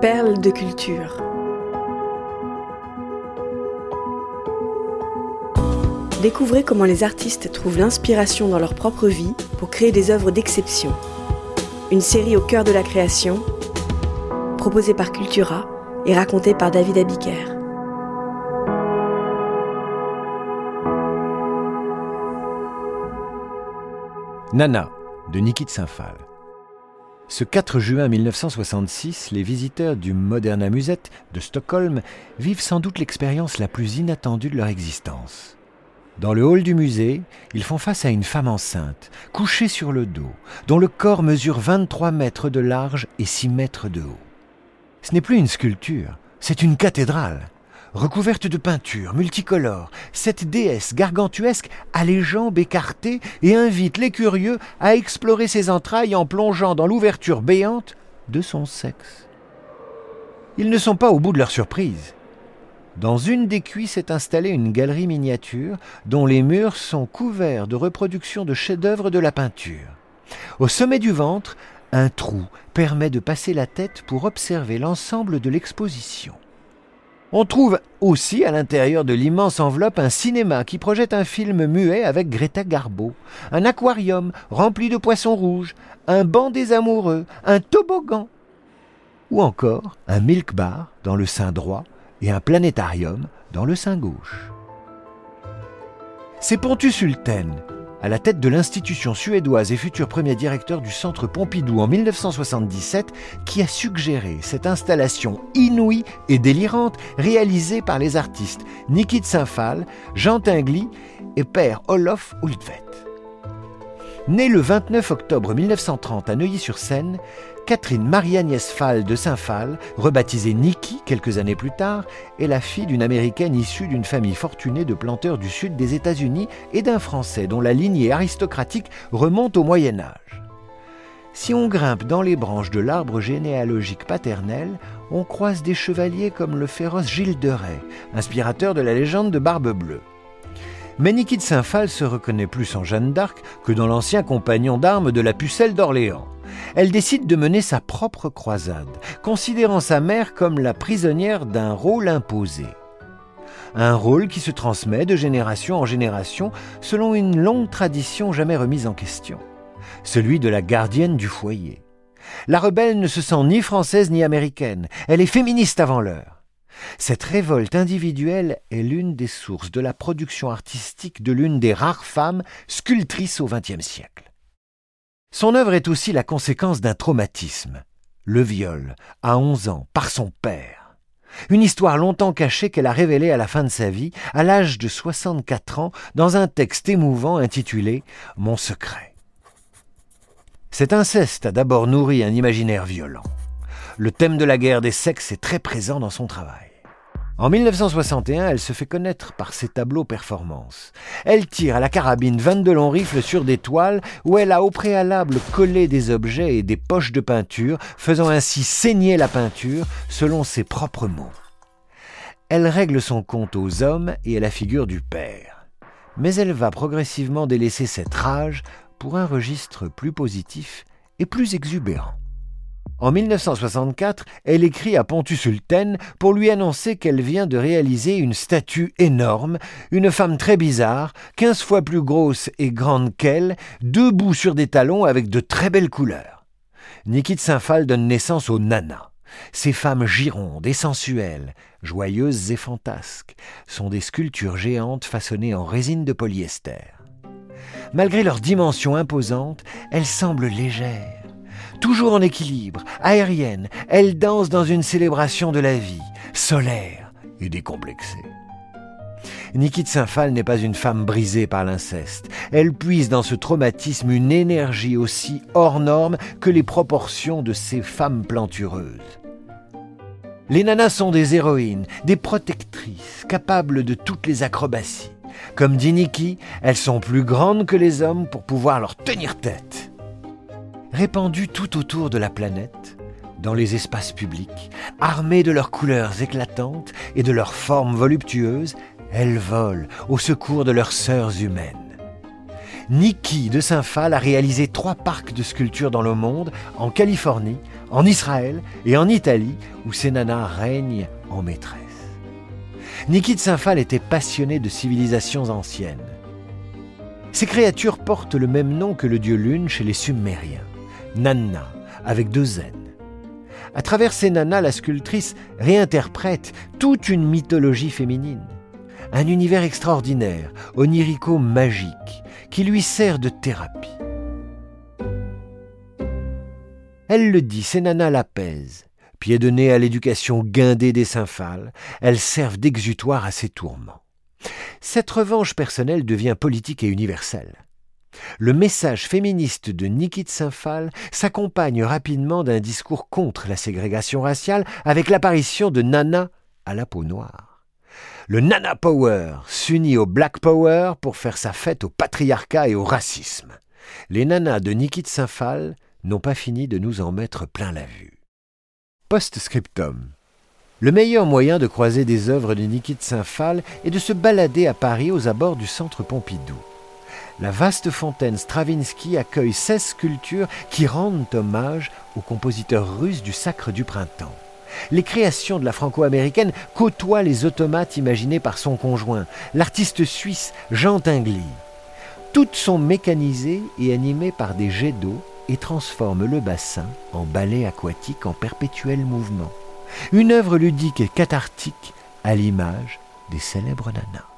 Perles de culture. Découvrez comment les artistes trouvent l'inspiration dans leur propre vie pour créer des œuvres d'exception. Une série au cœur de la création, proposée par Cultura et racontée par David Abiker. Nana de Niki de Saint-Phal. Ce 4 juin 1966, les visiteurs du Moderna Musette de Stockholm vivent sans doute l'expérience la plus inattendue de leur existence. Dans le hall du musée, ils font face à une femme enceinte, couchée sur le dos, dont le corps mesure 23 mètres de large et 6 mètres de haut. Ce n'est plus une sculpture, c'est une cathédrale. Recouverte de peintures multicolores, cette déesse gargantuesque a les jambes écartées et invite les curieux à explorer ses entrailles en plongeant dans l'ouverture béante de son sexe. Ils ne sont pas au bout de leur surprise. Dans une des cuisses est installée une galerie miniature dont les murs sont couverts de reproductions de chefs-d'œuvre de la peinture. Au sommet du ventre, un trou permet de passer la tête pour observer l'ensemble de l'exposition. On trouve aussi à l'intérieur de l'immense enveloppe un cinéma qui projette un film muet avec Greta Garbo, un aquarium rempli de poissons rouges, un banc des amoureux, un toboggan, ou encore un milk bar dans le sein droit et un planétarium dans le sein gauche. C'est Pontus Sulten, à la tête de l'institution suédoise et futur premier directeur du Centre Pompidou en 1977, qui a suggéré cette installation inouïe et délirante réalisée par les artistes Nikit Saint-Phal, Jean Tinguely et père Olof Hultvedt. Née le 29 octobre 1930 à Neuilly-sur-Seine, Catherine Marie-Agnès Fall de Saint-Phal, rebaptisée Nikki quelques années plus tard, est la fille d'une américaine issue d'une famille fortunée de planteurs du sud des États-Unis et d'un Français dont la lignée aristocratique remonte au Moyen Âge. Si on grimpe dans les branches de l'arbre généalogique paternel, on croise des chevaliers comme le féroce Gilles de Rais, inspirateur de la légende de Barbe Bleue. Mais Niki de Saint-Phal se reconnaît plus en Jeanne d'Arc que dans l'ancien compagnon d'armes de la pucelle d'Orléans. Elle décide de mener sa propre croisade, considérant sa mère comme la prisonnière d'un rôle imposé. Un rôle qui se transmet de génération en génération selon une longue tradition jamais remise en question, celui de la gardienne du foyer. La rebelle ne se sent ni française ni américaine, elle est féministe avant l'heure. Cette révolte individuelle est l'une des sources de la production artistique de l'une des rares femmes sculptrices au XXe siècle. Son œuvre est aussi la conséquence d'un traumatisme, le viol, à 11 ans, par son père. Une histoire longtemps cachée qu'elle a révélée à la fin de sa vie, à l'âge de 64 ans, dans un texte émouvant intitulé Mon secret. Cet inceste a d'abord nourri un imaginaire violent. Le thème de la guerre des sexes est très présent dans son travail. En 1961, elle se fait connaître par ses tableaux performances. Elle tire à la carabine 22 longs rifles sur des toiles où elle a au préalable collé des objets et des poches de peinture, faisant ainsi saigner la peinture selon ses propres mots. Elle règle son compte aux hommes et à la figure du père. Mais elle va progressivement délaisser cette rage pour un registre plus positif et plus exubérant. En 1964, elle écrit à Pontus Sulten pour lui annoncer qu'elle vient de réaliser une statue énorme, une femme très bizarre, quinze fois plus grosse et grande qu'elle, debout sur des talons avec de très belles couleurs. Nikit Saint-Phal donne naissance aux nanas. Ces femmes girondes et sensuelles, joyeuses et fantasques, sont des sculptures géantes façonnées en résine de polyester. Malgré leur dimension imposante, elles semblent légères Toujours en équilibre, aérienne, elle danse dans une célébration de la vie, solaire et décomplexée. Niki de Saint-Phal n'est pas une femme brisée par l'inceste. Elle puise dans ce traumatisme une énergie aussi hors norme que les proportions de ces femmes plantureuses. Les nanas sont des héroïnes, des protectrices, capables de toutes les acrobaties. Comme dit Niki, elles sont plus grandes que les hommes pour pouvoir leur tenir tête. Répandues tout autour de la planète, dans les espaces publics, armées de leurs couleurs éclatantes et de leurs formes voluptueuses, elles volent au secours de leurs sœurs humaines. Niki de Saint-Phal a réalisé trois parcs de sculptures dans le monde, en Californie, en Israël et en Italie, où ses nanas règnent en maîtresse. Niki de Saint-Phal était passionné de civilisations anciennes. Ces créatures portent le même nom que le dieu Lune chez les Sumériens, Nanna, avec deux N. À travers ces nanas, la sculptrice réinterprète toute une mythologie féminine. Un univers extraordinaire, onirico-magique, qui lui sert de thérapie. Elle le dit, ces nanas l'apaisent. Nez à l'éducation guindée des symphales, elles servent d'exutoire à ses tourments. Cette revanche personnelle devient politique et universelle. Le message féministe de Niki de Saint-Phal s'accompagne rapidement d'un discours contre la ségrégation raciale avec l'apparition de Nana à la peau noire. Le Nana Power s'unit au Black Power pour faire sa fête au patriarcat et au racisme. Les nanas de Niki de Saint-Phal n'ont pas fini de nous en mettre plein la vue. Post-scriptum. Le meilleur moyen de croiser des œuvres de Niki de Saint-Phal est de se balader à Paris aux abords du centre Pompidou la vaste fontaine Stravinsky accueille 16 sculptures qui rendent hommage au compositeur russe du Sacre du Printemps. Les créations de la franco-américaine côtoient les automates imaginés par son conjoint, l'artiste suisse Jean Tinguely. Toutes sont mécanisées et animées par des jets d'eau et transforment le bassin en ballet aquatique en perpétuel mouvement. Une œuvre ludique et cathartique à l'image des célèbres nanas.